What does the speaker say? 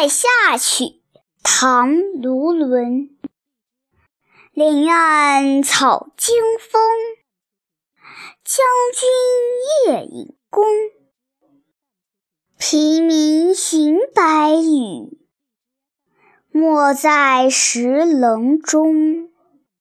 塞下曲唐卢纶林暗草惊风将军夜引弓平明寻白羽没在石棱中。